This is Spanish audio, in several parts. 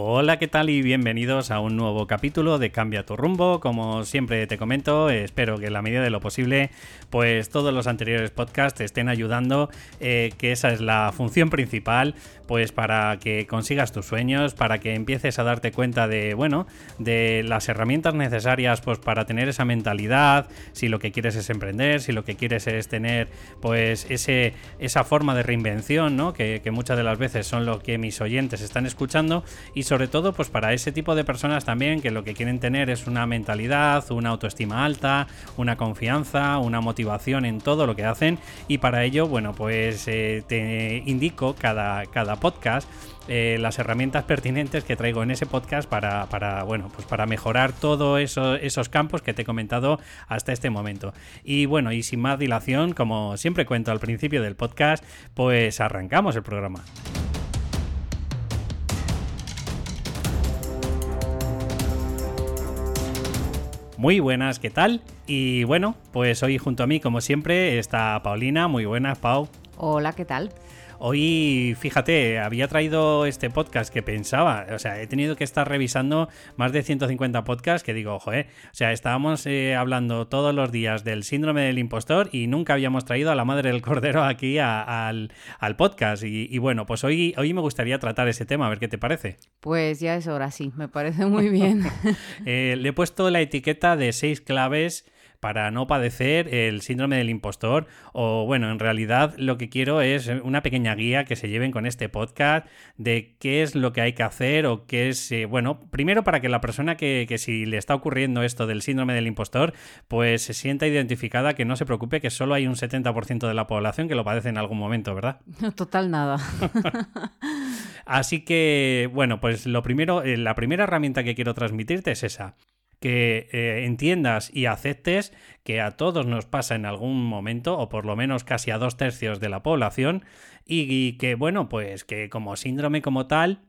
Hola, ¿qué tal? Y bienvenidos a un nuevo capítulo de Cambia tu rumbo. Como siempre te comento, espero que en la medida de lo posible, pues todos los anteriores podcasts te estén ayudando, eh, que esa es la función principal, pues para que consigas tus sueños, para que empieces a darte cuenta de, bueno, de las herramientas necesarias, pues para tener esa mentalidad, si lo que quieres es emprender, si lo que quieres es tener, pues ese, esa forma de reinvención, ¿no? Que, que muchas de las veces son lo que mis oyentes están escuchando y sobre todo pues para ese tipo de personas también que lo que quieren tener es una mentalidad, una autoestima alta, una confianza, una motivación en todo lo que hacen y para ello bueno pues eh, te indico cada, cada podcast eh, las herramientas pertinentes que traigo en ese podcast para, para bueno, pues para mejorar todos eso, esos campos que te he comentado hasta este momento. Y bueno, y sin más dilación, como siempre cuento al principio del podcast, pues arrancamos el programa. Muy buenas, ¿qué tal? Y bueno, pues hoy junto a mí, como siempre, está Paulina. Muy buenas, Pau. Hola, ¿qué tal? Hoy, fíjate, había traído este podcast que pensaba, o sea, he tenido que estar revisando más de 150 podcasts que digo, ojo, eh, o sea, estábamos eh, hablando todos los días del síndrome del impostor y nunca habíamos traído a la madre del cordero aquí al, podcast. Y, bueno, pues hoy, hoy me gustaría tratar ese tema, a ver qué te parece. Pues ya es hora, sí, me parece muy bien. Eh, le he puesto la etiqueta de seis claves para no padecer el síndrome del impostor o bueno, en realidad lo que quiero es una pequeña guía que se lleven con este podcast de qué es lo que hay que hacer o qué es, eh, bueno, primero para que la persona que, que, si le está ocurriendo esto del síndrome del impostor, pues se sienta identificada, que no se preocupe, que solo hay un 70% de la población que lo padece en algún momento, ¿verdad? Total nada. Así que, bueno, pues lo primero, eh, la primera herramienta que quiero transmitirte es esa que eh, entiendas y aceptes que a todos nos pasa en algún momento, o por lo menos casi a dos tercios de la población, y que, bueno, pues que como síndrome como tal,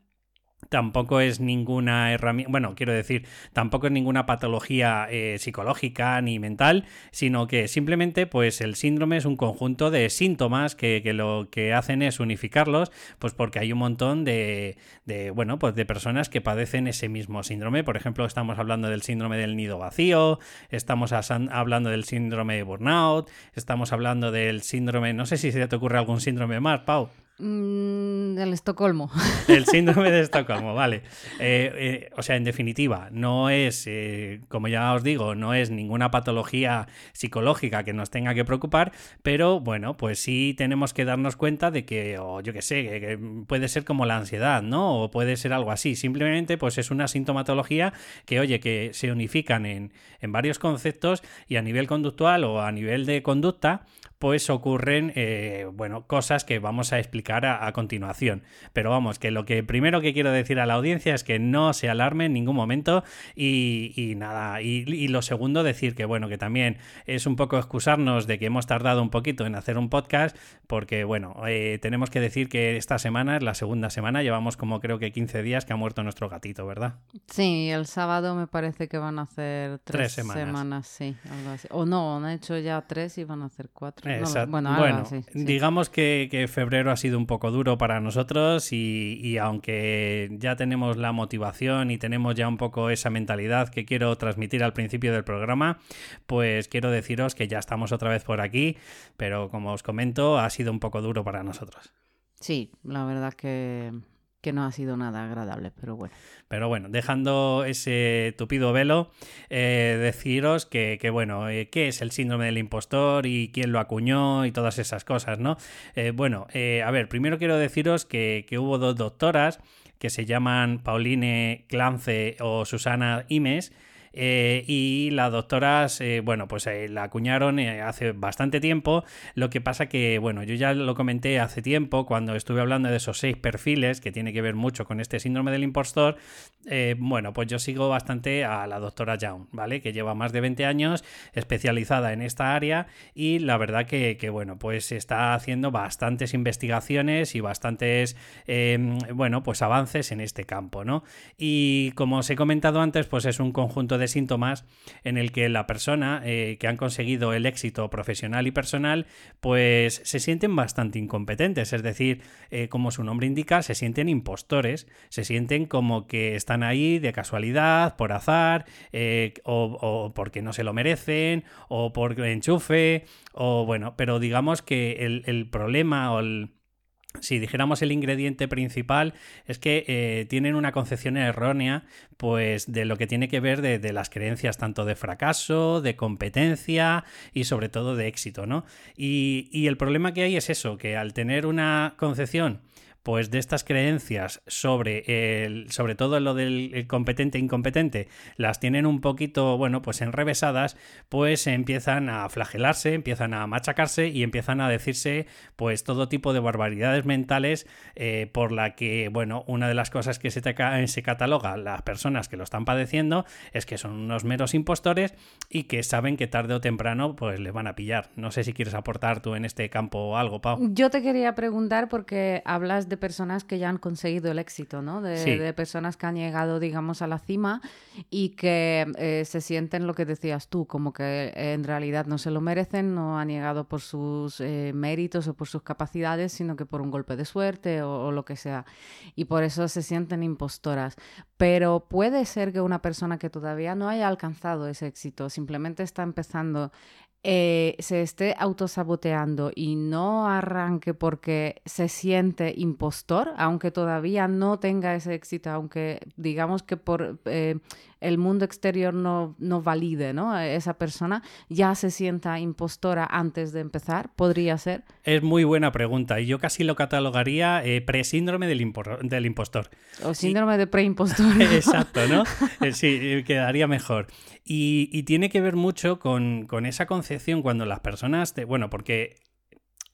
Tampoco es ninguna herramienta, bueno, quiero decir, tampoco es ninguna patología eh, psicológica ni mental, sino que simplemente, pues el síndrome es un conjunto de síntomas que, lo que hacen es unificarlos, pues porque hay un montón de, de, bueno, pues de personas que padecen ese mismo síndrome. Por ejemplo, estamos hablando del síndrome del nido vacío, estamos hablando del síndrome de burnout, estamos hablando del síndrome, no sé si se te ocurre algún síndrome más, Pau. Mm, el Estocolmo. El síndrome de Estocolmo, vale. Eh, eh, o sea, en definitiva, no es, eh, como ya os digo, no es ninguna patología psicológica que nos tenga que preocupar, pero bueno, pues sí tenemos que darnos cuenta de que, o yo qué sé, que, puede ser como la ansiedad, ¿no? O puede ser algo así. Simplemente, pues es una sintomatología que, oye, que se unifican en, en varios conceptos y a nivel conductual o a nivel de conducta, pues ocurren, eh, bueno, cosas que vamos a explicar a, continuación. Pero vamos, que lo que primero que quiero decir a la audiencia es que no se alarme en ningún momento y, nada, y, lo segundo decir que bueno, que también es un poco excusarnos de que hemos tardado un poquito en hacer un podcast, porque bueno, eh, tenemos que decir que esta semana es la segunda semana, llevamos como creo que 15 días que ha muerto nuestro gatito, ¿verdad? Sí, el sábado me parece que van a hacer tres, semanas. sí, O no, han hecho ya tres y van a hacer cuatro bueno, digamos que, febrero ha sido un poco duro para nosotros y, aunque ya tenemos la motivación y tenemos ya un poco esa mentalidad que quiero transmitir al principio del programa, pues quiero deciros que ya estamos otra vez por aquí, pero como os comento, ha sido un poco duro para nosotros. Sí, la verdad que que no ha sido nada agradable, pero bueno. Pero bueno, dejando ese tupido velo, eh, deciros que, bueno, eh, ¿qué es el síndrome del impostor y quién lo acuñó y todas esas cosas, ¿no? Eh, bueno, a ver, primero quiero deciros que, que, hubo dos doctoras que se llaman Pauline Clance o Susana Imes, eh, y las doctoras, eh, bueno, pues eh, la acuñaron hace bastante tiempo. Lo que pasa que, bueno, yo ya lo comenté hace tiempo cuando estuve hablando de esos seis perfiles que tiene que ver mucho con este síndrome del impostor. bueno, pues yo sigo bastante a la doctora Young, ¿vale? Que lleva más de 20 años especializada en esta área y la verdad que, que bueno, pues está haciendo bastantes investigaciones y bastantes, bueno, pues avances en este campo, ¿no? Y como os he comentado antes, pues es un conjunto de síntomas en el que la persona eh, que han conseguido el éxito profesional y personal, pues se sienten bastante incompetentes. Es decir, eh, como su nombre indica, se sienten impostores, se sienten como que están ahí de casualidad, por azar, eh, o, porque no se lo merecen, o por enchufe, o bueno, pero digamos que el, el problema o el si dijéramos el ingrediente principal es que eh, tienen una concepción errónea pues de lo que tiene que ver de, las creencias tanto de fracaso, de competencia y sobre todo de éxito, ¿no? Y, y el problema que hay es eso, que al tener una concepción pues de estas creencias sobre el, sobre todo lo del competente e incompetente, las tienen un poquito, bueno, pues enrevesadas, pues empiezan a flagelarse, empiezan a machacarse y empiezan a decirse, pues todo tipo de barbaridades mentales eh, por la que, bueno, una de las cosas que se, se cataloga las personas que lo están padeciendo es que son unos meros impostores y que saben que tarde o temprano, pues les van a pillar. No sé si quieres aportar tú en este campo algo, Pau. Yo te quería preguntar porque hablas de personas que ya han conseguido el éxito, ¿no? De, personas que han llegado, digamos, a la cima y que eh, se sienten lo que decías tú, como que en realidad no se lo merecen, no han llegado por sus eh, méritos o por sus capacidades, sino que por un golpe de suerte o, o lo que sea. Y por eso se sienten impostoras. Pero puede ser que una persona que todavía no haya alcanzado ese éxito, simplemente está empezando eh, se esté autosaboteando y no arranque porque se siente impostor, aunque todavía no tenga ese éxito, aunque digamos que por eh, el mundo exterior no, no valide ¿no? esa persona, ya se sienta impostora antes de empezar, podría ser. Es muy buena pregunta y yo casi lo catalogaría eh, presíndrome del, del impostor. O síndrome de preimpostor. Exacto, ¿no? sí, quedaría mejor. Y, tiene que ver mucho con, esa concepción cuando las personas, bueno, porque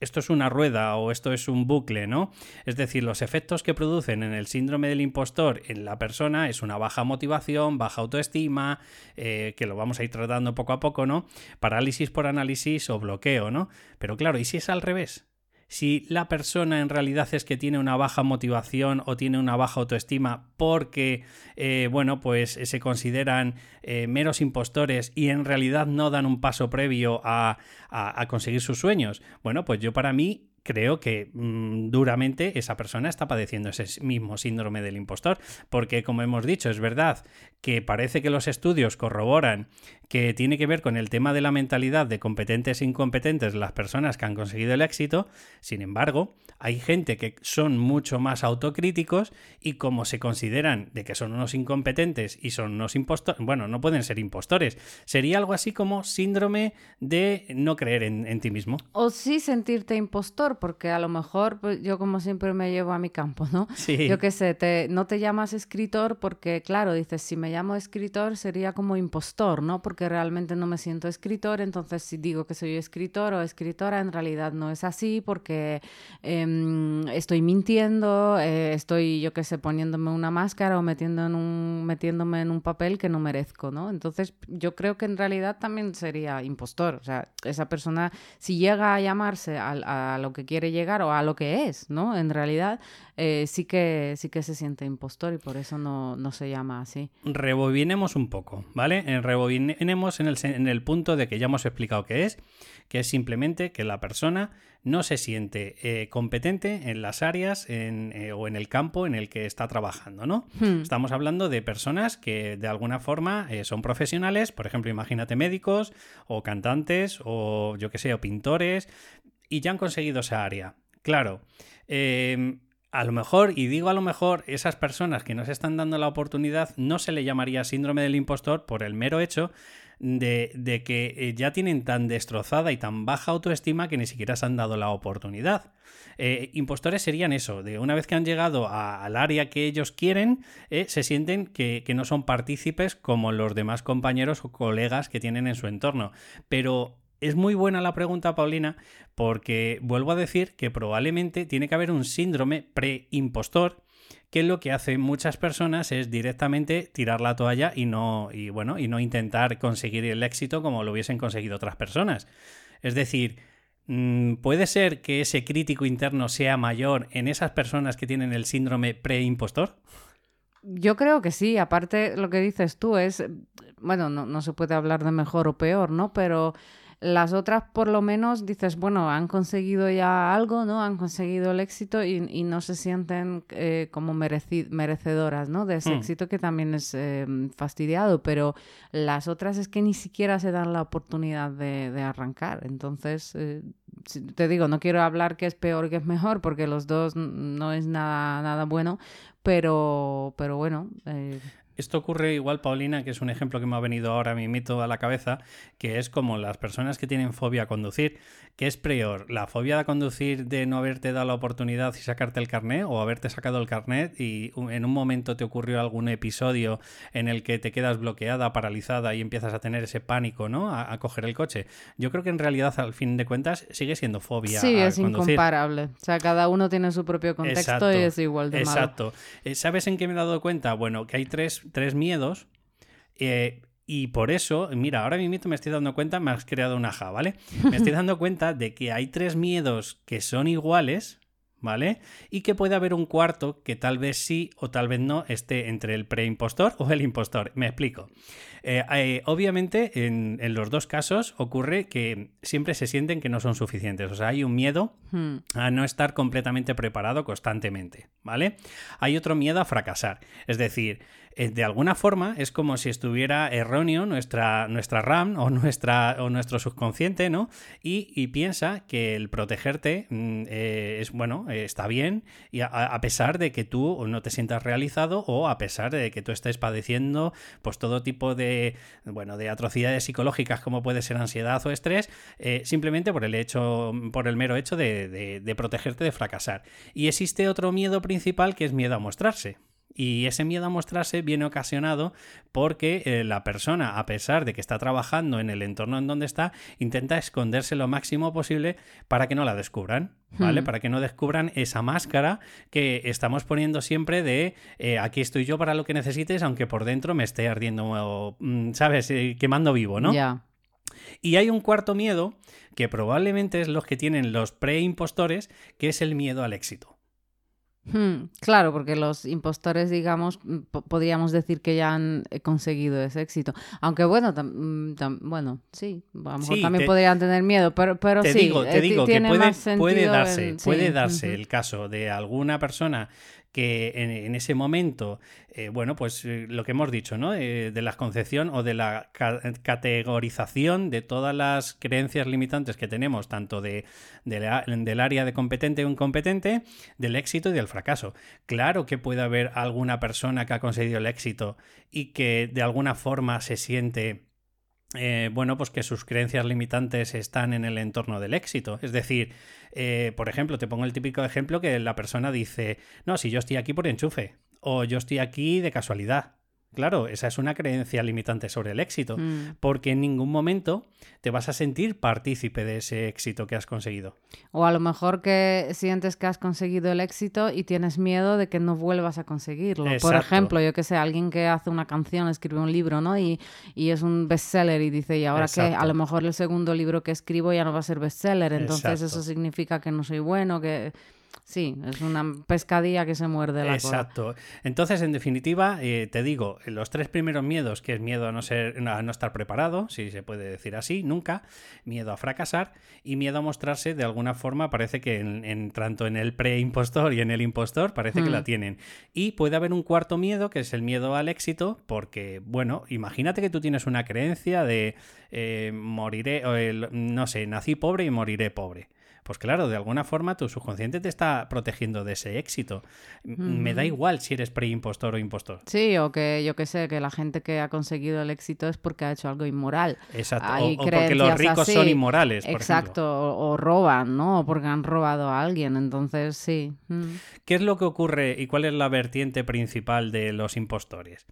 esto es una rueda o esto es un bucle, ¿no? Es decir, los efectos que producen en el síndrome del impostor en la persona es una baja motivación, baja autoestima, eh, que lo vamos a ir tratando poco a poco, ¿no? Parálisis por análisis o bloqueo, ¿no? Pero claro, ¿y si es al revés? Si la persona en realidad es que tiene una baja motivación o tiene una baja autoestima porque, eh, bueno, pues se consideran eh, meros impostores y en realidad no dan un paso previo a, a conseguir sus sueños. Bueno, pues yo para mí creo que mm, duramente esa persona está padeciendo ese mismo síndrome del impostor, porque como hemos dicho, es verdad que parece que los estudios corroboran que tiene que ver con el tema de la mentalidad de competentes e incompetentes las personas que han conseguido el éxito, sin embargo, hay gente que son mucho más autocríticos y como se consideran de que son unos incompetentes y son unos impostores, bueno, no pueden ser impostores, sería algo así como síndrome de no creer en, en ti mismo. O sí sentirte impostor, porque a lo mejor pues, yo como siempre me llevo a mi campo, ¿no? Sí. Yo qué sé, te, no te llamas escritor porque, claro, dices, si me llamo escritor sería como impostor, ¿no? Porque realmente no me siento escritor, entonces si digo que soy escritor o escritora, en realidad no es así porque em, estoy mintiendo, eh, estoy, yo qué sé, poniéndome una máscara o metiendo en un, metiéndome en un papel que no merezco, ¿no? Entonces yo creo que en realidad también sería impostor, o sea, esa persona, si llega a llamarse a, a lo que quiere llegar o a lo que es, ¿no? En realidad eh, sí, que, sí que se siente impostor y por eso no, se llama así. Rebobinemos un poco, ¿vale? Eh, rebobinemos en el, en el punto de que ya hemos explicado qué es, que es simplemente que la persona no se siente eh, competente en las áreas o en el campo en el que está trabajando, ¿no? Hmm. Estamos hablando de personas que de alguna forma son profesionales, por ejemplo, imagínate médicos o cantantes o yo que sé, o pintores, y ya han conseguido esa área. Claro, em, a lo mejor, y digo a lo mejor, esas personas que nos están dando la oportunidad no se le llamaría síndrome del impostor por el mero hecho de, que eh, ya tienen tan destrozada y tan baja autoestima que ni siquiera se han dado la oportunidad. Eh, impostores serían eso, de una vez que han llegado al área que ellos quieren, eh, se sienten que, que no son partícipes como los demás compañeros o colegas que tienen en su entorno. Pero es muy buena la pregunta, Paulina, porque vuelvo a decir que probablemente tiene que haber un síndrome pre-impostor que lo que hacen muchas personas es directamente tirar la toalla y no, y bueno, y no intentar conseguir el éxito como lo hubiesen conseguido otras personas. Es decir, mm, ¿puede ser que ese crítico interno sea mayor en esas personas que tienen el síndrome pre-impostor? Yo creo que sí, aparte lo que dices tú es bueno, no, no se puede hablar de mejor o peor, ¿no? Pero las otras, por lo menos, dices, bueno, han conseguido ya algo, ¿no? Han conseguido el éxito y, no se sienten eh, como merecedoras, ¿no? De ese hmm. éxito que también es eh, fastidiado, pero las otras es que ni siquiera se dan la oportunidad de, arrancar. Entonces, eh, te digo, no quiero hablar que es peor que es mejor, porque los dos no es nada, nada bueno, pero, pero bueno. Esto ocurre igual, Paulina, que es un ejemplo que me ha venido ahora mi mito a la cabeza, que es como las personas que tienen fobia a conducir. ¿Qué es peor? ¿La fobia a conducir de no haberte dado la oportunidad y sacarte el carnet o haberte sacado el carnet y en un momento te ocurrió algún episodio en el que te quedas bloqueada, paralizada y empiezas a tener ese pánico, ¿no? A, coger el coche. Yo creo que en realidad, al fin de cuentas, sigue siendo fobia. Sí, es incomparable. O sea, cada uno tiene su propio contexto y es igual de malo. Exacto. Eh, ¿Sabes en qué me he dado cuenta? Bueno, que hay tres tres miedos. Eh, y por eso, mira, ahora mismo me estoy dando cuenta, me has creado una ja, ¿vale? Me estoy dando cuenta de que hay tres miedos que son iguales, ¿vale? Y que puede haber un cuarto que tal vez sí o tal vez no esté entre el preimpostor o el impostor. Me explico. Eh, eh, obviamente, en, los dos casos ocurre que siempre se sienten que no son suficientes. O sea, hay un miedo hmm. a no estar completamente preparado constantemente, ¿vale? Hay otro miedo a fracasar. Es decir, de alguna forma es como si estuviera erróneo nuestra, nuestra RAM o, nuestra, o nuestro subconsciente, ¿no? Y, piensa que el protegerte mm, eh, es, bueno, eh, está bien, y a, pesar de que tú no te sientas realizado o a pesar de que tú estés padeciendo pues todo tipo de, bueno, de atrocidades psicológicas como puede ser ansiedad o estrés, simplemente por el hecho, por el mero hecho de, de protegerte de fracasar. Y existe otro miedo principal que es miedo a mostrarse. Y ese miedo a mostrarse viene ocasionado porque eh, la persona, a pesar de que está trabajando en el entorno en donde está, intenta esconderse lo máximo posible para que no la descubran. ¿Vale? Hmm. Para que no descubran esa máscara que estamos poniendo siempre de eh, aquí estoy yo para lo que necesites, aunque por dentro me esté ardiendo, mm, ¿sabes? Eh, quemando vivo, ¿no? Ya. Y hay un cuarto miedo que probablemente es los que tienen los preimpostores, que es el miedo al éxito. Hmm, claro, porque los impostores, digamos, podríamos decir que ya han eh, conseguido ese éxito. Aunque bueno, mm, bueno, sí, a lo mejor también podrían tener miedo, pero, pero te sí. Digo, te digo que puede, darse, puede darse el caso de alguna persona que en, ese momento, eh, bueno, pues eh, lo que hemos dicho, ¿no? Eh, de la concepción o de la categorización de todas las creencias limitantes que tenemos, tanto de, del área de competente o incompetente, del éxito y del fracaso. Claro que puede haber alguna persona que ha conseguido el éxito y que de alguna forma se siente eh, bueno, pues que sus creencias limitantes están en el entorno del éxito. Es decir, eh, por ejemplo, te pongo el típico ejemplo que la persona dice, no, si yo estoy aquí por enchufe, o yo estoy aquí de casualidad. Claro, esa es una creencia limitante sobre el éxito, mm. porque en ningún momento te vas a sentir partícipe de ese éxito que has conseguido. O a lo mejor que sientes que has conseguido el éxito y tienes miedo de que no vuelvas a conseguirlo. Por ejemplo, yo que sé, alguien que hace una canción, escribe un libro, ¿no? Y, y es un bestseller y dice, y ahora que a lo mejor el segundo libro que escribo ya no va a ser bestseller, entonces eso significa que no soy bueno, que Sí, es una pescadilla que se muerde la Exacto. Entonces, en definitiva, eh, te digo, los tres primeros miedos, que es miedo a no, ser, a no estar preparado, si se puede decir así, nunca, miedo a fracasar y miedo a mostrarse de alguna forma, parece que en, tanto en el pre-impostor y en el impostor, parece que la mm. tienen. Y puede haber un cuarto miedo, que es el miedo al éxito, porque, bueno, imagínate que tú tienes una creencia de eh, moriré, o no sé, nací pobre y moriré pobre pues claro, de alguna forma tu subconsciente te está protegiendo de ese éxito. Me da igual si eres preimpostor o impostor. Sí, o que yo que sé, que la gente que ha conseguido el éxito es porque ha hecho algo inmoral. Exacto, o, porque los ricos son inmorales. Por Exacto, o, roban, ¿no? O porque han robado a alguien, entonces sí. ¿Qué es lo que ocurre y cuál es la vertiente principal de los impostores?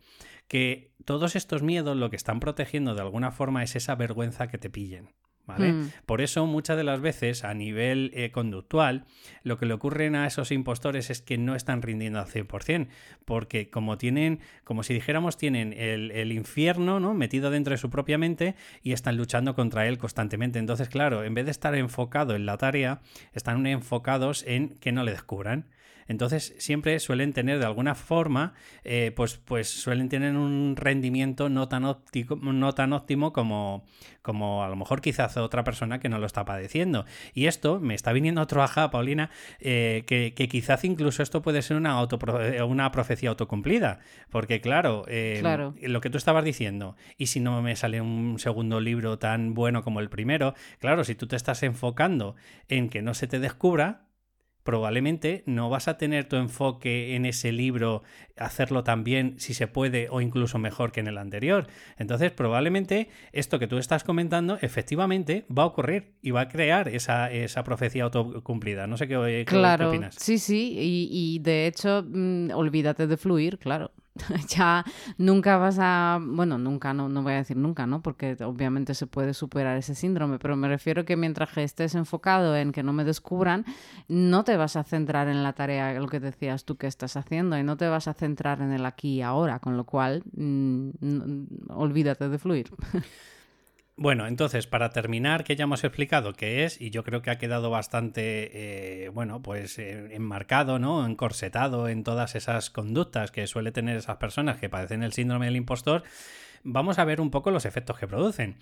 Que todos estos miedos lo que están protegiendo de alguna forma es esa vergüenza que te pillen. ¿Vale? Mm. Por eso muchas de las veces a nivel eh, conductual lo que le ocurren a esos impostores es que no están rindiendo al 100%, porque como tienen, como si dijéramos, tienen el, el, infierno ¿no? metido dentro de su propia mente y están luchando contra él constantemente. Entonces, claro, en vez de estar enfocado en la tarea, están enfocados en que no le descubran. Entonces siempre suelen tener de alguna forma, eh, pues, pues suelen tener un rendimiento no tan óptico, no tan óptimo como, como a lo mejor quizás otra persona que no lo está padeciendo. Y esto me está viniendo otro ajá, Paulina, eh, que, quizás incluso esto puede ser una, una profecía autocumplida. Porque claro, claro, lo que tú estabas diciendo, y si no me sale un segundo libro tan bueno como el primero, claro, si tú te estás enfocando en que no se te descubra, probablemente no vas a tener tu enfoque en ese libro, hacerlo tan bien si se puede o incluso mejor que en el anterior. Entonces, probablemente esto que tú estás comentando efectivamente va a ocurrir y va a crear esa, esa profecía autocumplida. No sé qué, claro, opinas. Sí, sí, y, de hecho, mm, olvídate de fluir, claro. ya nunca vas a, bueno, nunca, no, no voy a decir nunca, ¿no? Porque obviamente se puede superar ese síndrome, pero me refiero que mientras estés enfocado en que no me descubran, no te vas a centrar en la tarea, lo que decías tú que estás haciendo, y no te vas a centrar en el aquí y ahora, con lo cual, mm, olvídate de fluir. Bueno, entonces, para terminar, que ya hemos explicado qué es, y yo creo que ha quedado bastante, eh, bueno, pues eh, enmarcado, ¿no? Encorsetado en todas esas conductas que suele tener esas personas que padecen el síndrome del impostor, vamos a ver un poco los efectos que producen.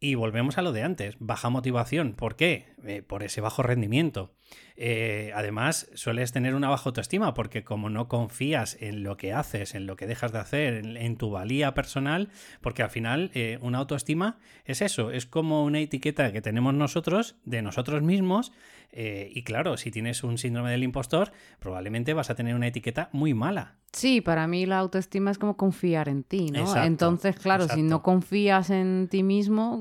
Y volvemos a lo de antes, baja motivación. ¿Por qué? Eh, por ese bajo rendimiento. Eh, además, sueles tener una baja autoestima porque como no confías en lo que haces, en lo que dejas de hacer, en, tu valía personal, porque al final eh, una autoestima es eso, es como una etiqueta que tenemos nosotros de nosotros mismos y claro, si tienes un síndrome del impostor, probablemente vas a tener una etiqueta muy mala. Sí, para mí la autoestima es como confiar en ti, ¿no? Entonces, claro, si no confías en ti mismo,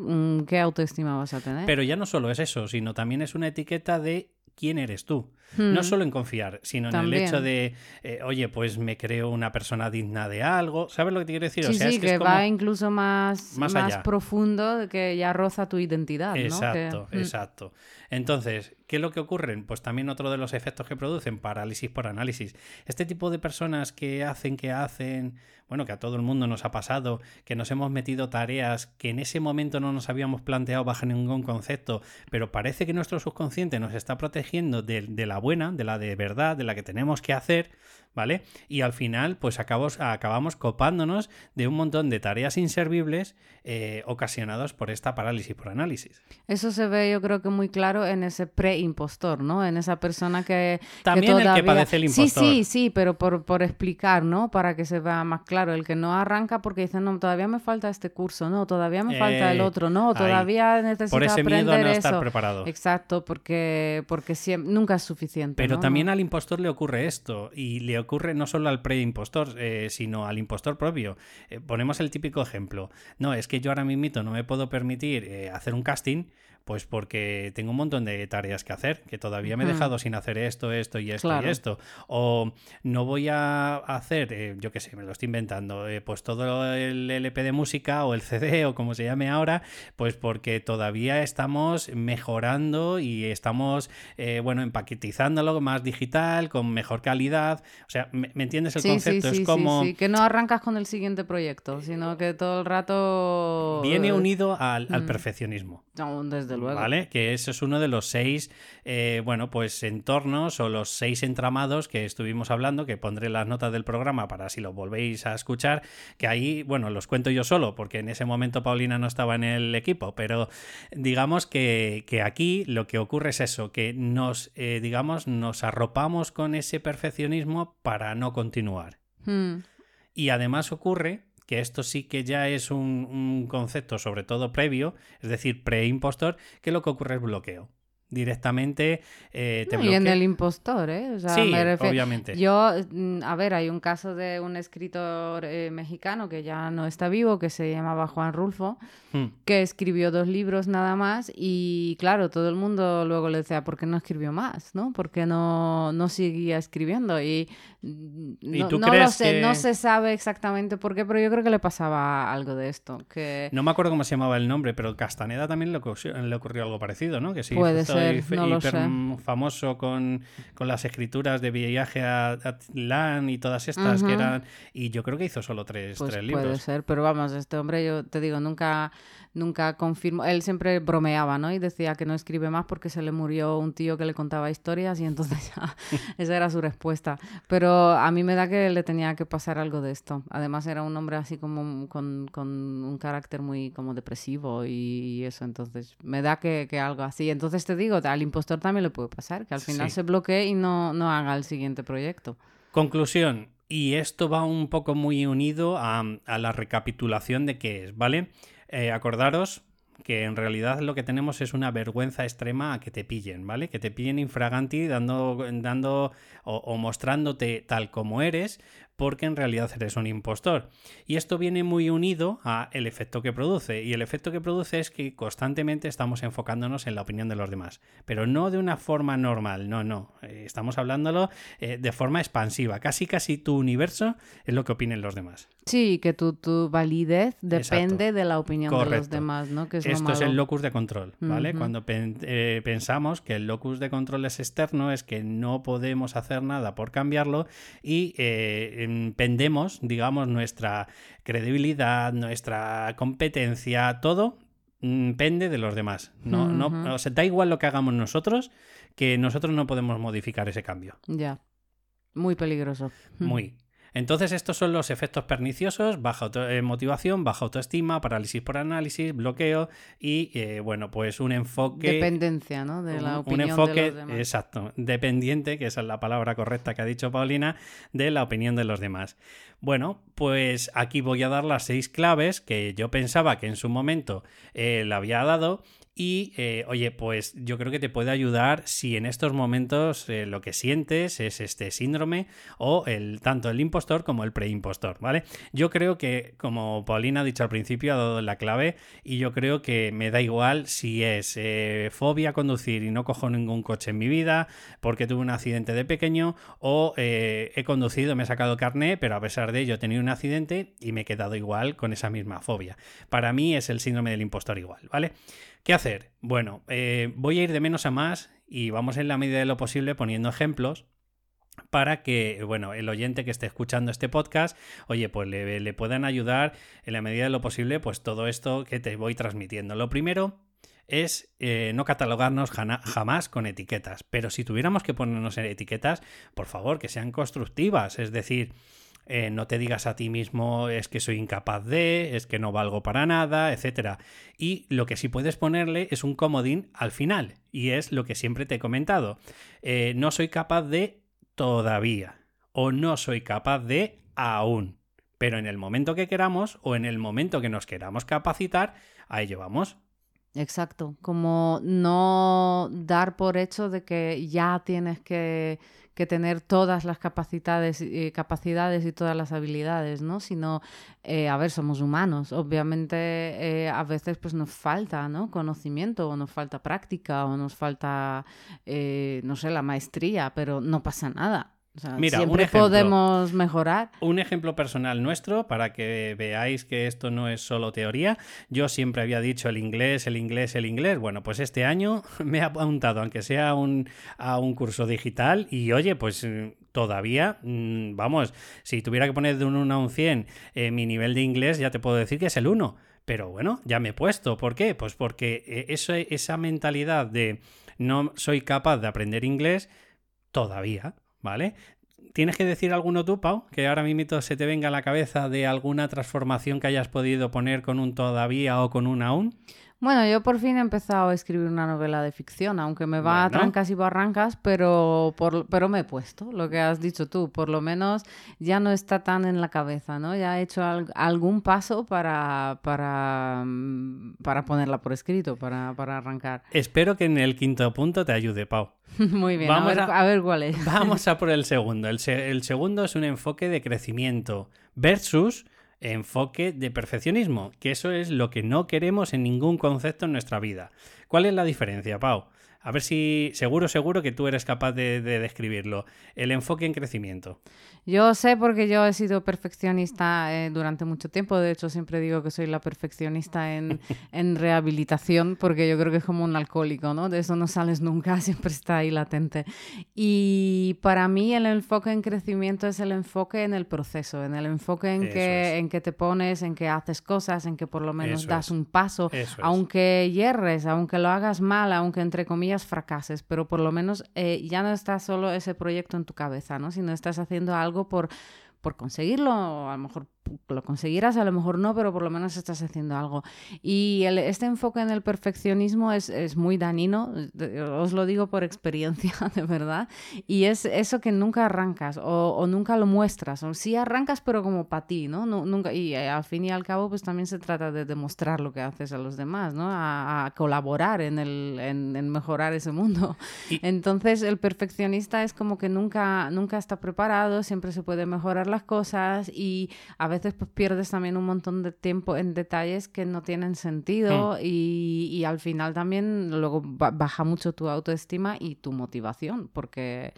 ¿qué autoestima vas a tener? Pero ya no solo es eso, sino también es una etiqueta de quién eres tú. No hmm. solo en confiar, sino en el hecho de, eh, oye, pues me creo una persona digna de algo. ¿Sabes lo que te quiero decir? Sí, o sea, sí, es que, que va incluso más, más, más profundo, que ya roza tu identidad. Exacto, hmm. exacto. Entonces, ¿qué es lo que ocurre? Pues también otro de los efectos que producen, parálisis por análisis. Este tipo de personas que hacen, que hacen, bueno, que a todo el mundo nos ha pasado, que nos hemos metido tareas que en ese momento no nos habíamos planteado bajo ningún concepto, pero parece que nuestro subconsciente nos está protegiendo de, de la buena, de la de verdad, de la que tenemos que hacer, ¿vale? Y al final, pues acabamos, acabamos copándonos de un montón de tareas inservibles eh, ocasionadas por esta parálisis por análisis. Eso se ve, yo creo que muy claro en ese pre-impostor, ¿no? En esa persona que. También el que padece el impostor. Sí, sí, sí, pero por, por, explicar, ¿no? Para que se vea más claro. El que no arranca porque dice, no, todavía me falta este curso, no, todavía me falta el otro, no, todavía necesito por ese aprender miedo a no eso. estar preparado. Exacto, porque, porque nunca es suficiente. Pero también al impostor le ocurre esto y le ocurre no solo al pre-impostor, eh, sino al impostor propio. Eh, ponemos el típico ejemplo. No, es que yo ahora mismo no me puedo permitir eh, hacer un casting pues porque tengo un montón de tareas que hacer, que todavía me he dejado sin hacer esto, esto y esto y esto. O no voy a hacer, eh, yo qué sé, me lo estoy inventando, eh, pues todo el LP de música o el CD o como se llame ahora, pues porque todavía estamos mejorando y estamos, eh, bueno, empaquetizándolo más digital, con mejor calidad. O sea, ¿me, entiendes el concepto? es como... Sí, que no arrancas con el siguiente proyecto, sino que todo el rato... Viene unido al, al perfeccionismo. No, desde ¿Vale? Que eso es uno de los seis, eh, bueno, pues entornos o los seis entramados que estuvimos hablando, que pondré las notas del programa para si lo volvéis a escuchar, que ahí, bueno, los cuento yo solo, porque en ese momento Paulina no estaba en el equipo, pero digamos que, aquí lo que ocurre es eso, que nos, eh, digamos, nos arropamos con ese perfeccionismo para no continuar. Hmm. Y además ocurre que esto sí que ya es un, concepto sobre todo previo, es decir, pre-impostor, que lo que ocurre es bloqueo directamente eh, te Y en el impostor, ¿eh? sí, obviamente. Yo, mm, a ver, hay un caso de un escritor eh, mexicano que ya no está vivo, que se llamaba Juan Rulfo, hmm. que escribió dos libros nada más y claro, todo el mundo luego le decía, ¿por qué no escribió más? ¿No? ¿Por qué no, no seguía escribiendo? Y no, lo sé, no se sabe exactamente por qué, pero yo creo que le pasaba algo de esto. Que... No me acuerdo cómo se llamaba el nombre, pero Castaneda también le, ocurrió, algo parecido, ¿no? Que sí, Puede ser, hiper famoso con, las escrituras de viaje a, Atlán y todas estas que eran. Y yo creo que hizo solo tres, pues tres libros. Puede ser, pero vamos, este hombre, yo te digo, nunca nunca confirmó, él siempre bromeaba, ¿no? Y decía que no escribe más porque se le murió un tío que le contaba historias y entonces ya, esa era su respuesta. Pero a mí me da que le tenía que pasar algo de esto. Además era un hombre así como con, con un carácter muy como depresivo y, eso, entonces me da que, que, algo así. Entonces te digo, al impostor también le puede pasar, que al final se bloquee y no, no haga el siguiente proyecto. Conclusión, y esto va un poco muy unido a, a la recapitulación de qué es, ¿vale? Eh, acordaros que en realidad lo que tenemos es una vergüenza extrema a que te pillen, ¿vale? Que te pillen infraganti dando, dando o mostrándote tal como eres, porque en realidad eres un impostor. Y esto viene muy unido a el efecto que produce. Y el efecto que produce es que constantemente estamos enfocándonos en la opinión de los demás. Pero no de una forma normal, no, no. Eh, estamos hablándolo eh, de forma expansiva. Casi, casi tu universo es lo que opinen los demás. Sí, que tu, tu validez depende de la opinión de los demás, ¿no? Que Esto es el locus de control, ¿vale? Cuando eh, pensamos que el locus de control es externo, es que no podemos hacer nada por cambiarlo y pendemos, digamos, nuestra credibilidad, nuestra competencia, todo mm, pende de los demás. No, no, o sea, da igual lo que hagamos nosotros, que nosotros no podemos modificar ese cambio. Ya. Muy peligroso. Muy. Entonces estos son los efectos perniciosos, baja eh, motivación, baja autoestima, parálisis por análisis, bloqueo y, eh, bueno, pues un enfoque... Dependencia, ¿no? De la opinión un enfoque, de los demás. exacto, dependiente, que esa es la palabra correcta que ha dicho Paulina, de la opinión de los demás. Bueno, pues aquí voy a dar las seis claves que yo pensaba que en su momento eh, le había dado y eh, oye, pues yo creo que te puede ayudar si en estos momentos eh, lo que sientes es este síndrome o el tanto el impostor como el preimpostor, ¿vale? Yo creo que, como Paulina ha dicho al principio, ha dado la clave y yo creo que me da igual si es eh, fobia conducir y no cojo ningún coche en mi vida porque tuve un accidente de pequeño o he conducido, me he sacado carné, pero a pesar de ello he tenido un accidente y me he quedado igual con esa misma fobia. Para mí es el síndrome del impostor igual, ¿vale? ¿Qué hacer? Bueno, eh, voy a ir de menos a más y vamos en la medida de lo posible poniendo ejemplos para que, bueno, el oyente que esté escuchando este podcast, oye, pues le, puedan ayudar en la medida de lo posible, pues todo esto que te voy transmitiendo. Lo primero es eh, no catalogarnos jamás con etiquetas, pero si tuviéramos que ponernos en etiquetas, por favor, que sean constructivas, es decir, eh, no te digas a ti mismo es que soy incapaz de, es que no valgo para nada, etc. Y lo que sí puedes ponerle es un comodín al final, y es lo que siempre te he comentado. Eh, no soy capaz de todavía, o no soy capaz de aún. Pero en el momento que queramos, o en el momento que nos queramos capacitar, ahí ello vamos. Exacto, como no dar por hecho de que ya tienes que, tener todas las capacidades, eh, capacidades y todas las habilidades, ¿no? Sino, eh, a ver, somos humanos. Obviamente eh, a veces pues nos falta, ¿no? Conocimiento o nos falta práctica o nos falta, no sé, la maestría, pero no pasa nada. Mira, siempre podemos mejorar. Un ejemplo personal nuestro para que veáis que esto no es solo teoría. Yo siempre había dicho el inglés, el inglés, el inglés. Bueno, pues este año me he apuntado, aunque sea un, a un curso digital, y oye, pues mm, todavía, mm, vamos, si tuviera que poner de un 1 a un 100 eh, mi nivel de inglés, ya te puedo decir que es el 1. Pero bueno, ya me he puesto. ¿Por qué? Pues porque eh, eso, esa mentalidad de no soy capaz de aprender inglés, todavía ¿vale? ¿Tienes que decir alguno tú, Pau? Que ahora mismo se te venga a la cabeza de alguna transformación que hayas podido poner con un todavía o con un aún. Bueno, yo por fin he empezado a escribir una novela de ficción, aunque me va a trancas y barrancas, pero, por, pero me he puesto, lo que has dicho tú, por lo menos ya no está tan en la cabeza, ¿no? Ya he hecho algún paso para, para, mm, para ponerla por escrito, para, para arrancar. Espero que en el quinto punto te ayude, Pau. Muy bien, vamos a, ver, a, ver, cuál es. Vamos a por el segundo. El, el segundo es un enfoque de crecimiento versus enfoque de perfeccionismo, que eso es lo que no queremos en ningún concepto en nuestra vida. ¿Cuál es la diferencia, Pau? A ver si seguro, seguro que tú eres capaz de, describirlo. El enfoque en crecimiento. Yo sé porque yo he sido perfeccionista eh, durante mucho tiempo. De hecho, siempre digo que soy la perfeccionista en, en, rehabilitación porque yo creo que es como un alcohólico, ¿no? De eso no sales nunca, siempre está ahí latente. Y para mí el enfoque en crecimiento es el enfoque en el proceso, en el enfoque en, que, en que te pones, en que haces cosas, en que por lo menos das un paso, aunque hierres, aunque lo hagas mal, aunque entre comillas fracases, pero por lo menos eh, ya no está solo ese proyecto en tu cabeza, ¿no? Sino estás haciendo algo por, por conseguirlo, a lo mejor lo conseguirás, a lo mejor no, pero por lo menos estás haciendo algo. Y este enfoque en el perfeccionismo es, es, muy dañino, os lo digo por experiencia, de verdad, y es eso que nunca arrancas o, nunca lo muestras, o sí arrancas, pero como para ti, ¿no? nunca, y eh, al fin y al cabo, pues también se trata de demostrar lo que haces a los demás, ¿no? A, colaborar en, el, en, mejorar ese mundo. Entonces, el perfeccionista es como que nunca, nunca está preparado, siempre se puede mejorar las cosas y a veces veces pues, pierdes también un montón de tiempo en detalles que no tienen sentido hmm. y, al final también luego baja mucho tu autoestima y tu motivación porque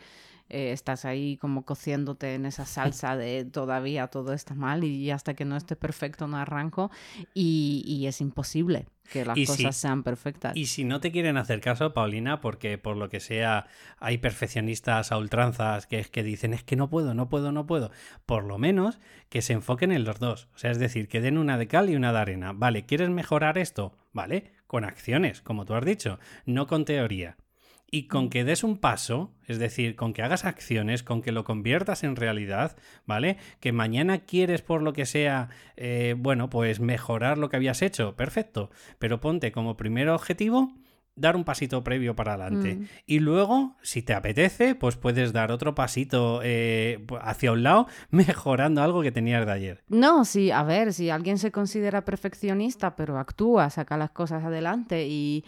eh, estás ahí como cociéndote en esa salsa de todavía todo está mal y hasta que no esté perfecto no arranco y, es imposible que las cosas sean perfectas. Y si no te quieren hacer caso, Paulina, porque por lo que sea hay perfeccionistas a ultranzas que, que dicen es que no puedo, no puedo, no puedo, por lo menos que se enfoquen en los dos. O sea, es decir, que den una de cal y una de arena. Vale, ¿quieres mejorar esto? Vale, con acciones, como tú has dicho, no con teoría. Y con que des un paso, es decir, con que hagas acciones, con que lo conviertas en realidad, ¿vale? Que mañana quieres, por lo que sea, eh, bueno, pues mejorar lo que habías hecho, perfecto. Pero ponte como primer objetivo dar un pasito previo para adelante. Mm. Y luego, si te apetece, pues puedes dar otro pasito eh, hacia un lado, mejorando algo que tenías de ayer. No, sí, a ver, si alguien se considera perfeccionista, pero actúa, saca las cosas adelante y,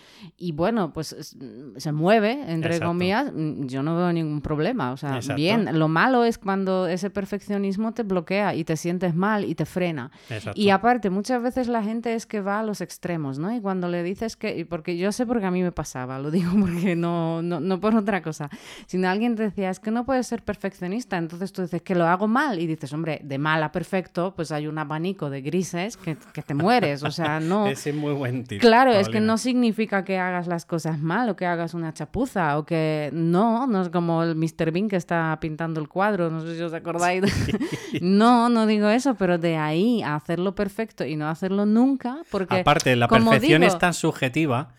bueno, pues se mueve, entre comillas, mm, yo no veo ningún problema. O sea, bien, lo malo es cuando ese perfeccionismo te bloquea y te sientes mal y te frena. Y aparte, muchas veces la gente es que va a los extremos, ¿no? Y cuando le dices que, porque yo sé porque a mí me pasaba, lo digo porque no, no, no por otra cosa, sino alguien te decía, es que no puedes ser perfeccionista, entonces tú dices que lo hago mal y dices, hombre, de mal a perfecto, pues hay un abanico de grises que, que te mueres, o sea, no... Ese muy buen tip. Claro, es que no significa que hagas las cosas mal o que hagas una chapuza o que no, no es como el Mr. Bean que está pintando el cuadro, no sé si os acordáis. no, no digo eso, pero de ahí a hacerlo perfecto y no hacerlo nunca, porque... Aparte, la perfección es tan subjetiva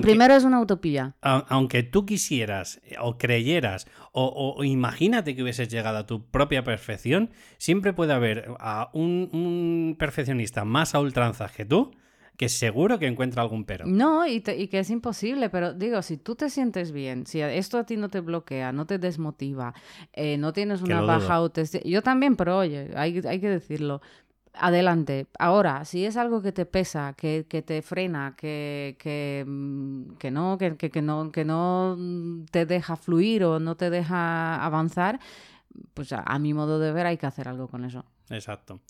primero es una utopía. Aunque tú quisieras o creyeras o, imagínate que hubieses llegado a tu propia perfección, siempre puede haber a un, perfeccionista más a ultranzas que tú que seguro que encuentra algún pero. No, y, que es imposible, pero digo, si tú te sientes bien, si esto a ti no te bloquea, no te desmotiva, eh, no tienes una baja autoestima, yo también, pero oye, hay, hay que decirlo, adelante. Ahora, si es algo que te pesa, que, te frena, que, que, mm, no, que, que, no, que no te deja fluir o no te deja avanzar, pues a, mi modo de ver hay que hacer algo con eso. Exacto.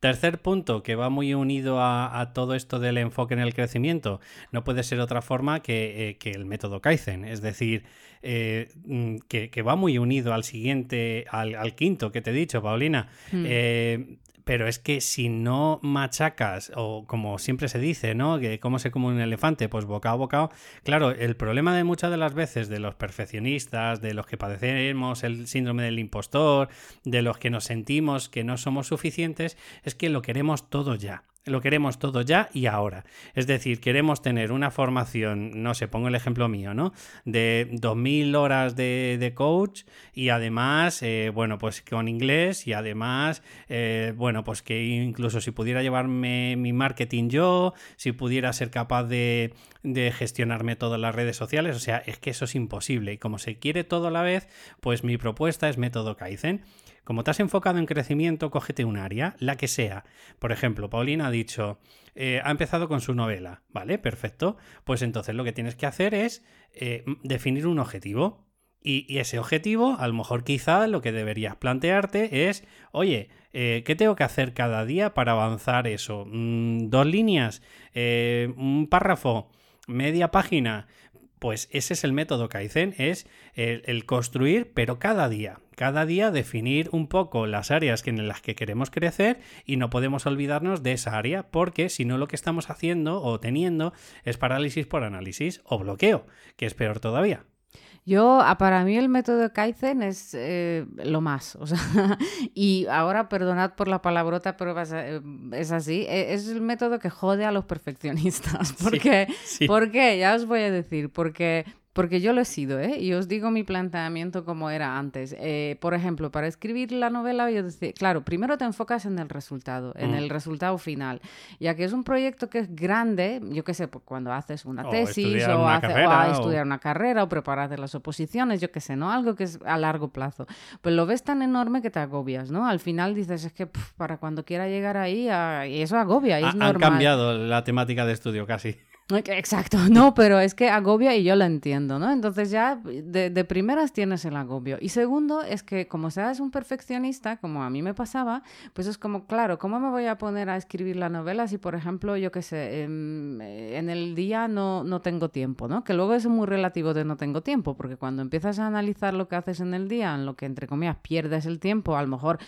Tercer punto que va muy unido a, todo esto del enfoque en el crecimiento, no puede ser otra forma que, eh, el método Kaizen, es decir, eh, mm, que, va muy unido al siguiente, al, quinto que te he dicho, Paulina. Hmm. Eh, pero es que si no machacas, o como siempre se dice, ¿no? Que cómo se come un elefante, pues bocado a bocado. Claro, el problema de muchas de las veces de los perfeccionistas, de los que padecemos el síndrome del impostor, de los que nos sentimos que no somos suficientes, es que lo queremos todo ya lo queremos todo ya y ahora. Es decir, queremos tener una formación, no sé, pongo el ejemplo mío, ¿no? De 2.000 horas de, coach y además, eh, bueno, pues con inglés y además, eh, bueno, pues que incluso si pudiera llevarme mi marketing yo, si pudiera ser capaz de, de gestionarme todas las redes sociales, o sea, es que eso es imposible y como se quiere todo a la vez, pues mi propuesta es método Kaizen. Como te has enfocado en crecimiento, cógete un área, la que sea. Por ejemplo, Paulina ha dicho, eh, ha empezado con su novela, ¿vale? Perfecto. Pues entonces lo que tienes que hacer es eh, definir un objetivo. Y, ese objetivo, a lo mejor quizá lo que deberías plantearte es, oye, eh, ¿qué tengo que hacer cada día para avanzar eso? Mm, ¿Dos líneas? ¿Un párrafo? ¿Media página? Pues ese es el método Kaizen, es el, construir, pero cada día. Cada día definir un poco las áreas en las que queremos crecer y no podemos olvidarnos de esa área, porque si no lo que estamos haciendo o teniendo es parálisis por análisis o bloqueo, que es peor todavía. Yo, para mí el método Kaizen es eh, lo más. O sea, y ahora, perdonad por la palabrota, pero eh, es así. E, es el método que jode a los perfeccionistas. Porque, ¿Por qué? Ya os voy a decir. Porque porque yo lo he sido, ¿eh? Y os digo mi planteamiento como era antes. Eh, por ejemplo, para escribir la novela, yo decía, claro, primero te enfocas en el resultado, en mm. el resultado final. Ya que es un proyecto que es grande, yo qué sé, pues cuando haces una tesis o, a estudiar una carrera o prepararte las oposiciones, yo qué sé, ¿no? Algo que es a largo plazo. Pues lo ves tan enorme que te agobias, ¿no? Al final dices, es que para cuando quiera llegar ahí, ah, y eso agobia, y es normal. Han cambiado la temática de estudio casi. Exacto, no, pero es que agobia y yo lo entiendo, ¿no? Entonces ya de, primeras tienes el agobio. Y segundo es que como seas un perfeccionista, como a mí me pasaba, pues es como, claro, ¿cómo me voy a poner a escribir la novela si, por ejemplo, yo qué sé, en, en, el día no, no tengo tiempo, ¿no? Que luego es muy relativo de no tengo tiempo, porque cuando empiezas a analizar lo que haces en el día, en lo que, entre comillas, pierdes el tiempo, a lo mejor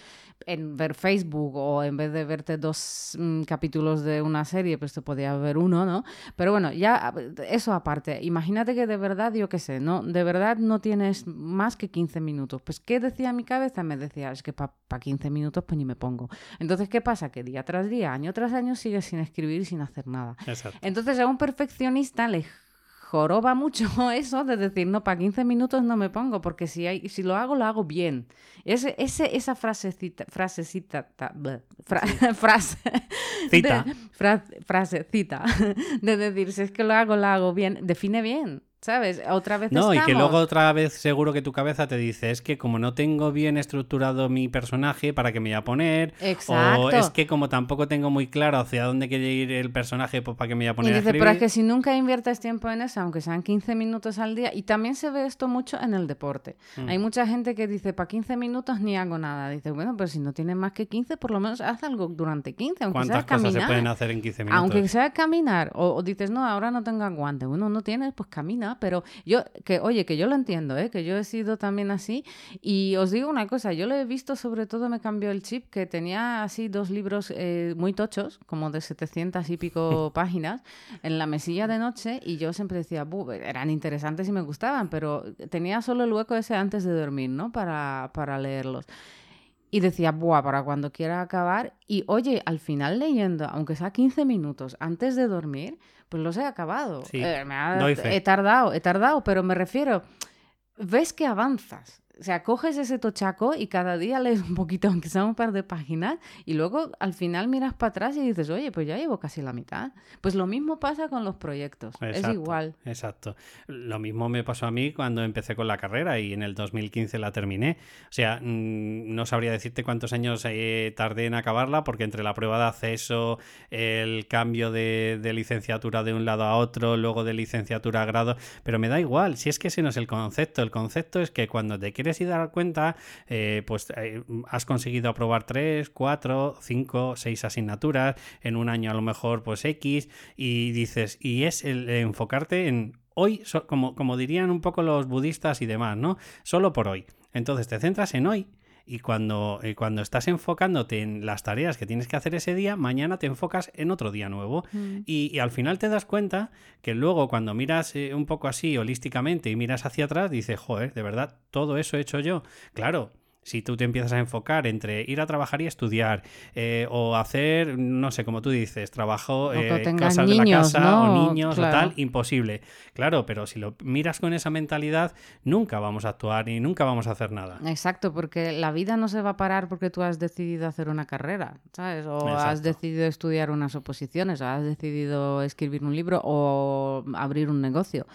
en ver Facebook o en vez de verte dos mm, capítulos de una serie, pues te podía ver uno, ¿no? Pero bueno, ya eso aparte, imagínate que de verdad, yo qué sé, ¿no? De verdad no tienes más que 15 minutos. Pues, ¿qué decía mi cabeza? Me decía, es que para 15 minutos pues ni me pongo. Entonces, ¿qué pasa? Que día tras día, año tras año, sigues sin escribir y sin hacer nada. Entonces, a un perfeccionista le joroba mucho eso de decir, no, para 15 minutos no me pongo, porque si, hay, si lo hago, lo hago bien. Ese, ese, esa frasecita, frasecita, frase, cita. frasecita de decir, si es que lo hago, lo hago bien, define bien. ¿Sabes? Otra vez No, y que luego otra vez seguro que tu cabeza te dice, es que como no tengo bien estructurado mi personaje, ¿para qué me voy a poner? Exacto. O es que como tampoco tengo muy claro hacia dónde quiere ir el personaje, pues ¿para qué me voy a poner y dice, pero es que si nunca inviertes tiempo en eso, aunque sean 15 minutos al día, y también se ve esto mucho en el deporte. Mm. Hay mucha gente que dice, para 15 minutos ni hago nada. Dice, bueno, pero si no tienes más que 15, por lo menos haz algo durante 15, aunque ¿Cuántas sea caminar. cosas se pueden hacer en 15 minutos? Aunque sea caminar. O, o dices, no, ahora no tengo aguante. Bueno, no tienes, pues camina, pero yo que, oye, que yo lo entiendo, ¿eh? que yo he sido también así. Y os digo una cosa, yo lo he visto, sobre todo me cambió el chip, que tenía así dos libros eh, muy tochos, como de 700 y pico páginas, en la mesilla de noche, y yo siempre decía, eran interesantes y me gustaban, pero tenía solo el hueco ese antes de dormir, ¿no? Para, para leerlos. Y decía, buah, para cuando quiera acabar. Y oye, al final leyendo, aunque sea 15 minutos antes de dormir, pues los he acabado. Eh, he tardado, he tardado, pero me refiero, ves que avanzas. O sea, coges ese tochaco y cada día lees un poquito, aunque sea un par de páginas, y luego al final miras para atrás y dices, oye, pues ya llevo casi la mitad. Pues lo mismo pasa con los proyectos, es igual. Exacto. Lo mismo me pasó a mí cuando empecé con la carrera y en el 2015 la terminé. O sea, mm, no sabría decirte cuántos años eh, tardé en acabarla, porque entre la prueba de acceso, el cambio de, de licenciatura de un lado a otro, luego de licenciatura a grado, pero me da igual, si es que ese no es el concepto. El concepto es que cuando te quieres y dar cuenta, eh, pues eh, has conseguido aprobar 3, 4, 5, 6 asignaturas, en un año a lo mejor pues X, y dices, y es el enfocarte en hoy, como, como dirían un poco los budistas y demás, ¿no? Solo por hoy. Entonces te centras en hoy y cuando, eh, cuando estás enfocándote en las tareas que tienes que hacer ese día, mañana te enfocas en otro día nuevo. Mm. Y, al final te das cuenta que luego cuando miras eh, un poco así holísticamente y miras hacia atrás, dices, joder, de verdad, todo eso he hecho yo. Claro, si tú te empiezas a enfocar entre ir a trabajar y estudiar, eh, o hacer, no sé, como tú dices, trabajo, eh, cosas de la casa, o niños, o tal, imposible. Claro, pero si lo miras con esa mentalidad, nunca vamos a actuar y nunca vamos a hacer nada. Exacto, porque la vida no se va a parar porque tú has decidido hacer una carrera, ¿sabes? O has decidido estudiar unas oposiciones, o has decidido escribir un libro o abrir un negocio.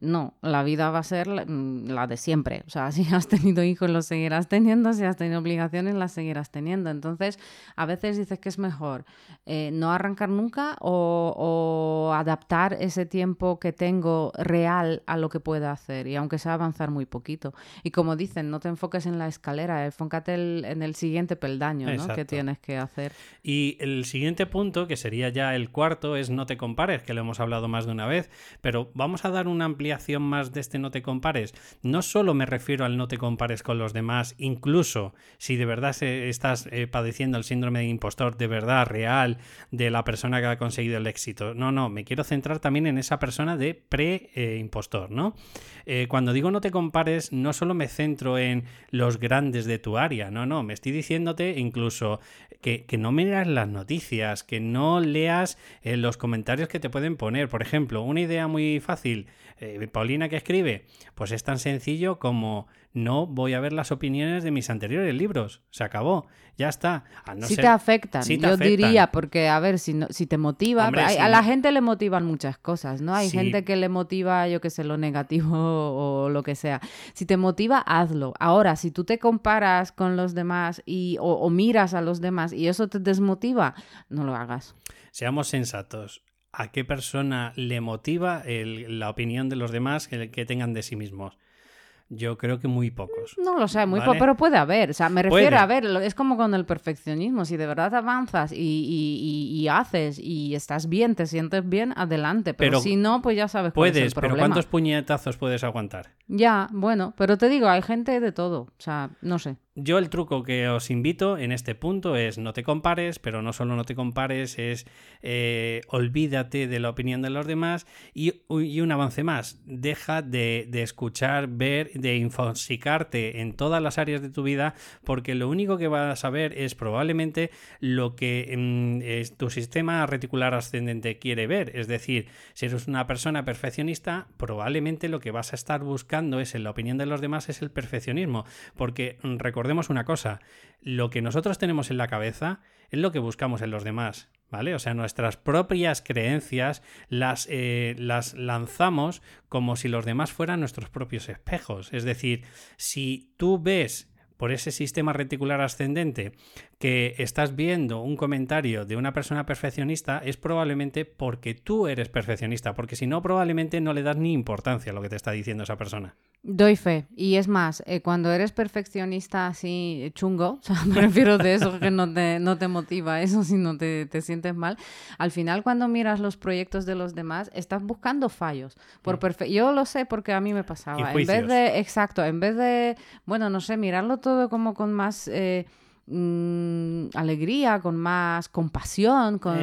No, la vida va a ser la, mm, la de siempre. O sea, si has tenido hijos, lo seguirás teniendo teniendo, si has tenido obligaciones, las seguirás teniendo. Entonces, a veces dices que es mejor eh, no arrancar nunca o, adaptar ese tiempo que tengo real a lo que pueda hacer, y aunque sea avanzar muy poquito. Y como dicen, no te enfoques en la escalera, enfócate en el siguiente peldaño ¿no? que tienes que hacer. Y el siguiente punto, que sería ya el cuarto, es no te compares, que lo hemos hablado más de una vez, pero vamos a dar una ampliación más de este no te compares. No solo me refiero al no te compares con los demás, incluso si de verdad estás eh, padeciendo el síndrome de impostor de verdad, real, de la persona que ha conseguido el éxito. No, no, me quiero centrar también en esa persona de pre-impostor, ¿no? Eh, cuando digo no te compares, no solo me centro en los grandes de tu área, no, no, me estoy diciéndote incluso que, no miras las noticias, que no leas eh, los comentarios que te pueden poner. Por ejemplo, una idea muy fácil, Paulina que escribe, pues es tan sencillo como no voy a ver las opiniones de mis anteriores libros. Se acabó. Ya está. Si te afectan, yo diría, porque a ver, si, si te motiva, a la gente le motivan muchas cosas, ¿no? Hay gente que le motiva, yo qué sé, lo negativo o lo que sea. Si te motiva, hazlo. Ahora, si tú te comparas con los demás y, o, miras a los demás y eso te desmotiva, no lo hagas. Seamos sensatos. ¿A qué persona le motiva la opinión de los demás que tengan de sí mismos? Yo creo que muy pocos. No lo sé, muy pocos, pero puede haber. O sea, me refiero a ver, es como con el perfeccionismo. Si de verdad avanzas y, haces y estás bien, te sientes bien, adelante. Pero, si no, pues ya sabes puedes, es el pero ¿cuántos puñetazos puedes aguantar? Ya, bueno, pero te digo, hay gente de todo. O sea, no sé. Yo el truco que os invito en este punto es no te compares, pero no solo no te compares, es eh, olvídate de la opinión de los demás y, un avance más, deja de, escuchar, ver, de infoxicarte en todas las áreas de tu vida, porque lo único que vas a ver es probablemente lo que mm, tu sistema reticular ascendente quiere ver, es decir, si eres una persona perfeccionista, probablemente lo que vas a estar buscando es en la opinión de los demás es el perfeccionismo, porque mm, recordemos una cosa, lo que nosotros tenemos en la cabeza es lo que buscamos en los demás, ¿vale? O sea, nuestras propias creencias las, eh, las lanzamos como si los demás fueran nuestros propios espejos. Es decir, si tú ves por ese sistema reticular ascendente que estás viendo un comentario de una persona perfeccionista es probablemente porque tú eres perfeccionista, porque si no probablemente no le das ni importancia a lo que te está diciendo esa persona. Doy fe. Y es más, eh, cuando eres perfeccionista así chungo, o sea, me refiero de eso que no te, no te motiva, eso si no te, te, sientes mal, al final cuando miras los proyectos de los demás, estás buscando fallos. Por mm. Yo lo sé porque a mí me pasaba. En vez de, exacto, en vez de, bueno, no sé, mirarlo todo como con más... Eh, mm, alegría, con más compasión, con,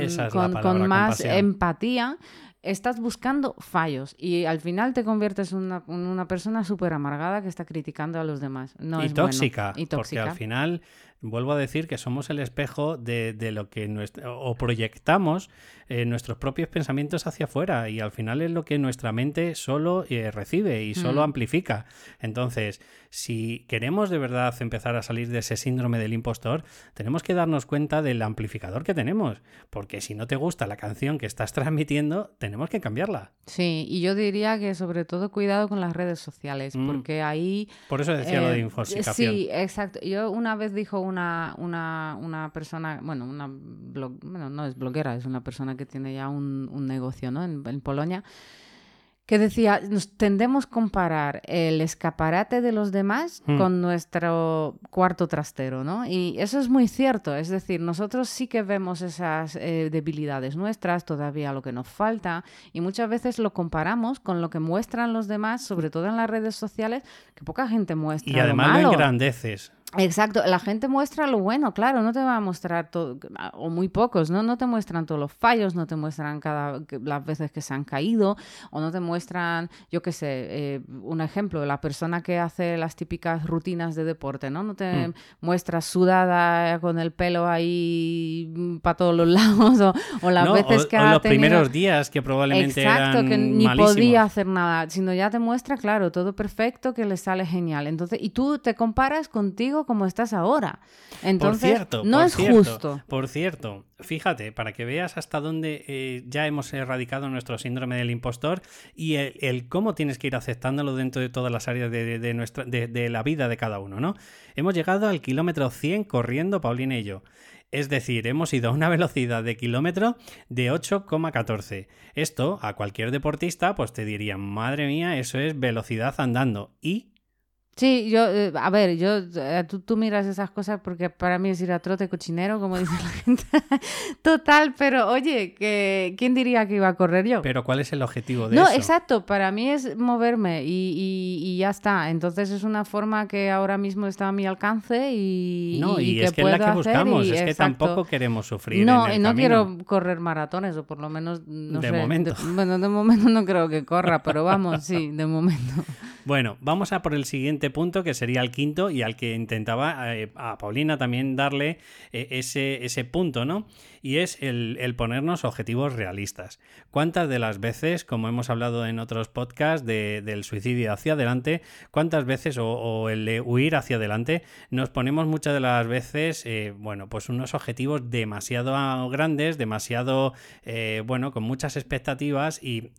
con, más empatía, estás buscando fallos y al final te conviertes en una, persona súper amargada que está criticando a los demás. No y, tóxica, y tóxica, porque al final vuelvo a decir que somos el espejo de, lo que o proyectamos eh, nuestros propios pensamientos hacia afuera y al final es lo que nuestra mente solo eh, recibe y solo mm. amplifica. Entonces, si queremos de verdad empezar a salir de ese síndrome del impostor, tenemos que darnos cuenta del amplificador que tenemos, porque si no te gusta la canción que estás transmitiendo, tenemos que cambiarla. Sí, y yo diría que sobre todo cuidado con las redes sociales, mm. porque ahí... Por eso decía lo de eh, infoxicación. Sí, exacto. Yo una vez dijo una, una, una persona, bueno, una blog, bueno, no es bloguera, es una persona que tiene ya un, un negocio ¿no? en, en Polonia que decía, nos tendemos a comparar el escaparate de los demás hmm. con nuestro cuarto trastero, ¿no? Y eso es muy cierto, es decir, nosotros sí que vemos esas eh, debilidades nuestras, todavía lo que nos falta, y muchas veces lo comparamos con lo que muestran los demás, sobre todo en las redes sociales, que poca gente muestra. Y además lo, engrandeces. Exacto, la gente muestra lo bueno, claro, no te va a mostrar todo, o muy pocos, ¿no? No te muestran todos los fallos, no te muestran cada las veces que se han caído, o no te muestran, yo qué sé, eh, un ejemplo, la persona que hace las típicas rutinas de deporte, ¿no? No te mm. muestra sudada con el pelo ahí para todos los lados, o, las veces que o los primeros días que probablemente Exacto, que ni podía hacer nada, sino ya te muestra, claro, todo perfecto, que le sale genial. Entonces, y tú te comparas contigo como estás ahora. Entonces, por cierto, no es justo. Por cierto, fíjate, para que veas hasta dónde eh, ya hemos erradicado nuestro síndrome del impostor y el, cómo tienes que ir aceptándolo dentro de todas las áreas de, nuestra, de, la vida de cada uno, ¿no? Hemos llegado al kilómetro 100 corriendo, Paulina y yo. Es decir, hemos ido a una velocidad de kilómetro de 8,14. Esto a cualquier deportista pues te diría, madre mía, eso es velocidad andando. Y Sí, yo, eh, a ver, yo, eh, tú, tú, miras esas cosas porque para mí es ir a trote cochinero, como dice la gente. Total, pero oye, que, ¿quién diría que iba a correr yo? Pero ¿cuál es el objetivo de no, eso? No, exacto, para mí es moverme y, y, ya está. Entonces es una forma que ahora mismo está a mi alcance y. No, y, que es que es la que buscamos, es que tampoco queremos sufrir. No, en el no quiero correr maratones, o por lo menos. No de sé, momento. bueno, de momento no creo que corra, pero vamos, sí, de momento. Bueno, vamos a por el siguiente punto, que sería el quinto, y al que intentaba eh, a Paulina también darle eh, ese, ese punto, ¿no? Y es el, ponernos objetivos realistas. ¿Cuántas de las veces, como hemos hablado en otros podcasts del suicidio hacia adelante, cuántas veces, o, el de huir hacia adelante, nos ponemos muchas de las veces, eh, bueno, pues unos objetivos demasiado grandes, demasiado, eh, bueno, con muchas expectativas y,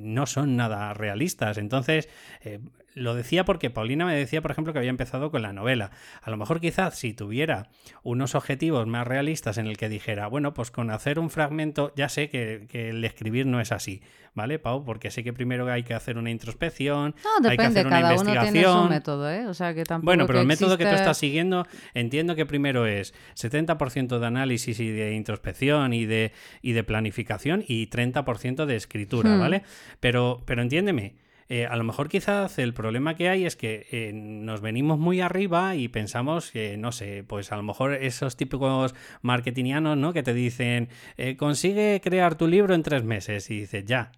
no son nada realistas. Entonces, eh, lo decía porque Paulina me decía, por ejemplo, que había empezado con la novela. A lo mejor quizás si tuviera unos objetivos más realistas en el que dijera, bueno, pues con hacer un fragmento, ya sé que, el escribir no es así, ¿vale, Pau? Porque sé que primero hay que hacer una introspección, no, hay que hacer una cada investigación. Uno tiene su método, ¿eh? O sea, que tampoco bueno, pero el método que tú estás siguiendo, entiendo que primero es 70% de análisis y de introspección y de, y de planificación y 30% de escritura, Hmm. ¿vale? Pero, pero entiéndeme eh, a lo mejor quizás el problema que hay es que eh, nos venimos muy arriba y pensamos que, no sé, pues a lo mejor esos típicos marketingianos, ¿no? Que te dicen, eh, consigue crear tu libro en tres meses y dices, ya,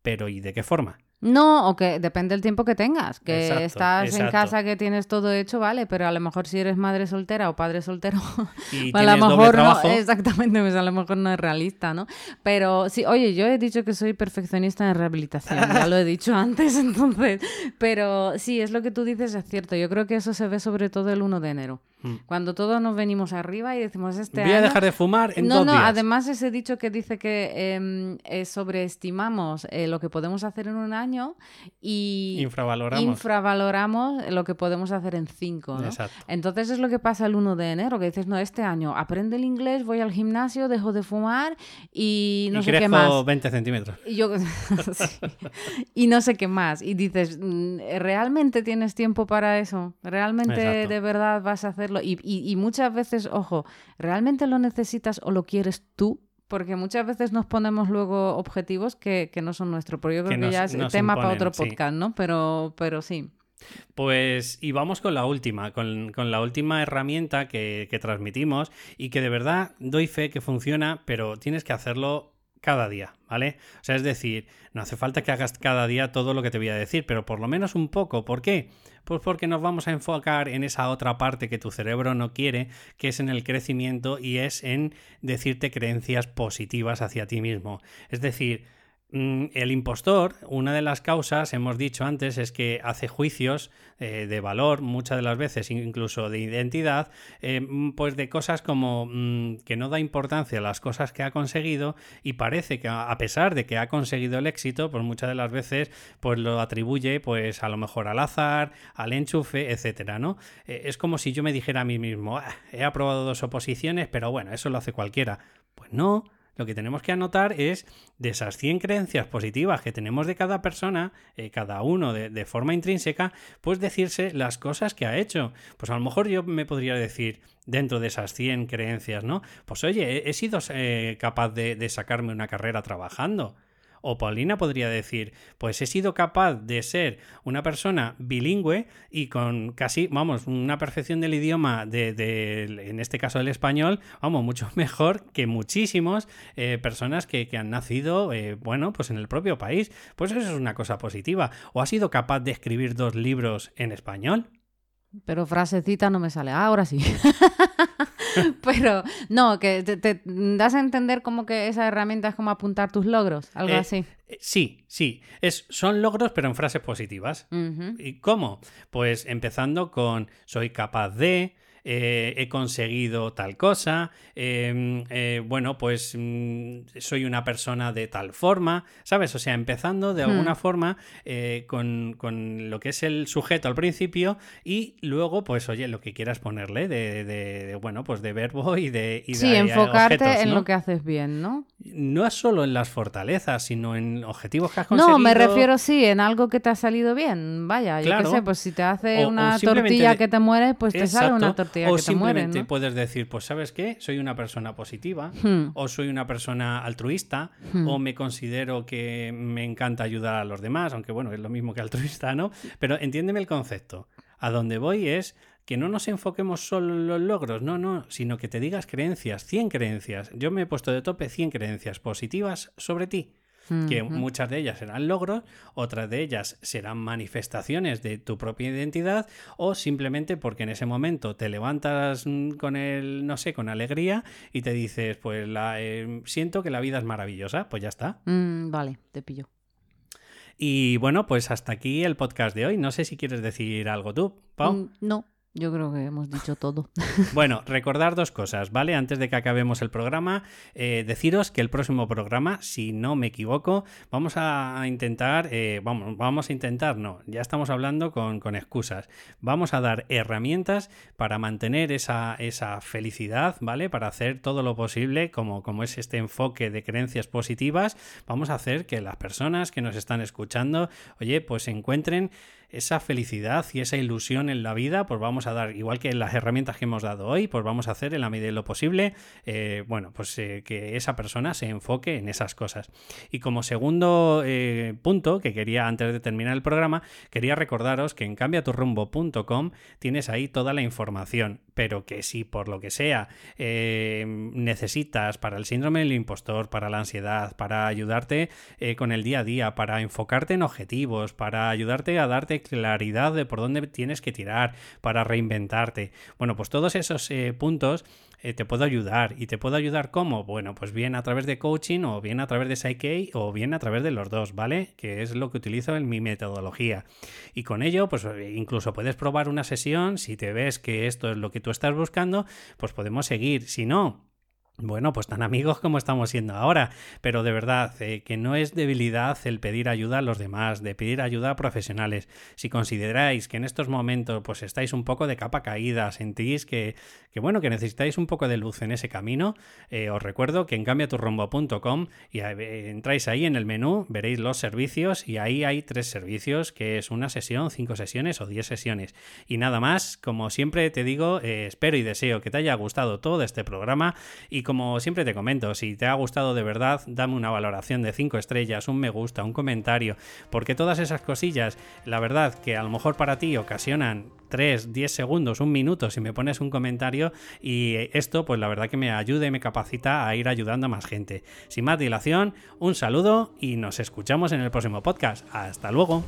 pero ¿y de qué forma? No, o que depende del tiempo que tengas. Que estás en casa, que tienes todo hecho, vale, pero a lo mejor si eres madre soltera o padre soltero, y a lo mejor no, exactamente, pues a lo mejor no es realista, ¿no? Pero sí, oye, yo he dicho que soy perfeccionista en rehabilitación, ya lo he dicho antes, entonces, pero sí, es lo que tú dices, es cierto. Yo creo que eso se ve sobre todo el 1 de enero. Mm. Cuando todos nos venimos arriba y decimos este Voy a dejar de fumar en No, no, días. además ese dicho que dice que em, eh, sobreestimamos eh, lo que podemos hacer en un año y infravaloramos, infravaloramos lo que podemos hacer en cinco. ¿no? Entonces es lo que pasa el 1 de enero, que dices, no, este año aprende el inglés, voy al gimnasio, dejo de fumar y no sé qué más. 20 centímetros. Y, yo... y no sé qué más. Y dices, mm, ¿realmente tienes tiempo para eso? ¿Realmente de verdad vas a hacerlo? Y, y muchas veces, ojo, ¿realmente lo necesitas o lo quieres tú? Porque muchas veces nos ponemos luego objetivos que, no son nuestros. Pero yo creo que, ya es tema para otro podcast, ¿no? Pero, pero sí. Pues y vamos con la última, con, la última herramienta que, que, transmitimos y que de verdad doy fe que funciona, pero tienes que hacerlo cada día, ¿vale? O sea, es decir, no hace falta que hagas cada día todo lo que te voy a decir, pero por lo menos un poco. ¿Por qué? Pues porque nos vamos a enfocar en esa otra parte que tu cerebro no quiere, que es en el crecimiento y es en decirte creencias positivas hacia ti mismo. Es decir, el impostor, una de las causas, hemos dicho antes, es que hace juicios eh, de valor, muchas de las veces incluso de identidad, eh, mm, pues de cosas como mm, que no da importancia a las cosas que ha conseguido y parece que a pesar de que ha conseguido el éxito, pues muchas de las veces pues lo atribuye pues a lo mejor al azar, al enchufe, etcétera, ¿no? Eh, es como si yo me dijera a mí mismo, ah, he aprobado dos oposiciones, pero bueno, eso lo hace cualquiera. Pues no, lo que tenemos que anotar es de esas 100 creencias positivas que tenemos de cada persona, eh, cada uno de, forma intrínseca, pues decirse las cosas que ha hecho. Pues a lo mejor yo me podría decir, dentro de esas 100 creencias, ¿no? Pues oye, he, sido eh, capaz de sacarme una carrera trabajando. O Paulina podría decir, pues he sido capaz de ser una persona bilingüe y con casi, vamos, una perfección del idioma, de, en este caso el español, vamos, mucho mejor que muchísimas eh, personas que, han nacido, eh, bueno, pues en el propio país. Pues eso es una cosa positiva. O ha sido capaz de escribir dos libros en español. Pero frasecita no me sale. Ah, ahora sí. Pero no, que te, das a entender como que esa herramienta es como apuntar tus logros, algo Eh, así. eh, Sí, sí. Es, son logros, pero en frases positivas. ¿Y cómo? Pues empezando con soy capaz de, eh, he conseguido tal cosa, eh, eh, bueno, pues mm, soy una persona de tal forma, ¿sabes? O sea, empezando de alguna Hmm. forma eh, con, con lo que es el sujeto al principio y luego, pues oye, lo que quieras ponerle de, de- de, bueno, pues de verbo y de... y Sí, de enfocarte objetos, en ¿no? lo que haces bien, ¿no? No es solo en las fortalezas, sino en objetivos que has conseguido. No, me refiero sí, en algo que te ha salido bien. Vaya, yo Claro. qué sé, pues si te hace O- una tortilla que te mueres, pues te sale una Exacto. O que te simplemente ¿no? puedes decir, pues sabes qué, soy una persona positiva, Hmm. o soy una persona altruista, Hmm. o me considero que me encanta ayudar a los demás, aunque bueno, es lo mismo que altruista, ¿no? Pero entiéndeme el concepto. A donde voy es que no nos enfoquemos solo en los logros, no, no, sino que te digas creencias, 100 creencias. Yo me he puesto de tope 100 creencias positivas sobre ti que muchas de ellas serán logros, otras de ellas serán manifestaciones de tu propia identidad o simplemente porque en ese momento te levantas mm, con el, no sé, con alegría y te dices, pues la, eh, siento que la vida es maravillosa, pues ya está. Mm, vale, te pillo. Y bueno, pues hasta aquí el podcast de hoy. No sé si quieres decir algo tú, Pau. Mm, no, yo creo que hemos dicho todo. Bueno, recordar dos cosas, ¿vale? Antes de que acabemos el programa, eh, deciros que el próximo programa, si no me equivoco, vamos a intentar, eh, vamos, vamos a intentar, no, ya estamos hablando con, excusas. Vamos a dar herramientas para mantener esa, esa felicidad, ¿vale? Para hacer todo lo posible, como, como es este enfoque de creencias positivas, vamos a hacer que las personas que nos están escuchando, oye, pues encuentren esa felicidad y esa ilusión en la vida, pues vamos a dar, igual que las herramientas que hemos dado hoy, pues vamos a hacer en la medida de lo posible, eh, bueno, pues eh, que esa persona se enfoque en esas cosas. Y como segundo eh, punto que quería, antes de terminar el programa, quería recordaros que en cambiaturrumbo.com tienes ahí toda la información, pero que si por lo que sea necesitas para el síndrome del impostor, para la ansiedad, para ayudarte con el día a día, para enfocarte en objetivos, para ayudarte a darte claridad de por dónde tienes que tirar, para reinventarte. Bueno, pues todos esos eh, puntos eh, te puedo ayudar. ¿Y te puedo ayudar cómo? Bueno, pues bien a través de coaching o bien a través de Psyche o bien a través de los dos, ¿vale? Que es lo que utilizo en mi metodología. Y con ello, pues eh, incluso puedes probar una sesión. Si te ves que esto es lo que tú estás buscando, pues podemos seguir. Si no, bueno, pues tan amigos como estamos siendo ahora, pero de verdad eh, que no es debilidad el pedir ayuda a los demás, de pedir ayuda a profesionales. Si consideráis que en estos momentos pues estáis un poco de capa caída, sentís que, que bueno, que necesitáis un poco de luz en ese camino, eh, os recuerdo que en cambiaturrumbo.com y entráis ahí en el menú, veréis los servicios y ahí hay tres servicios, que es una sesión, cinco sesiones o diez sesiones. Y nada más, como siempre te digo, eh, espero y deseo que te haya gustado todo este programa y como siempre te comento, si te ha gustado de verdad, dame una valoración de 5 estrellas, un me gusta, un comentario, porque todas esas cosillas, la verdad que a lo mejor para ti ocasionan 3, 10 segundos, un minuto si me pones un comentario y esto pues la verdad que me ayuda y me capacita a ir ayudando a más gente. Sin más dilación, un saludo y nos escuchamos en el próximo podcast. Hasta luego.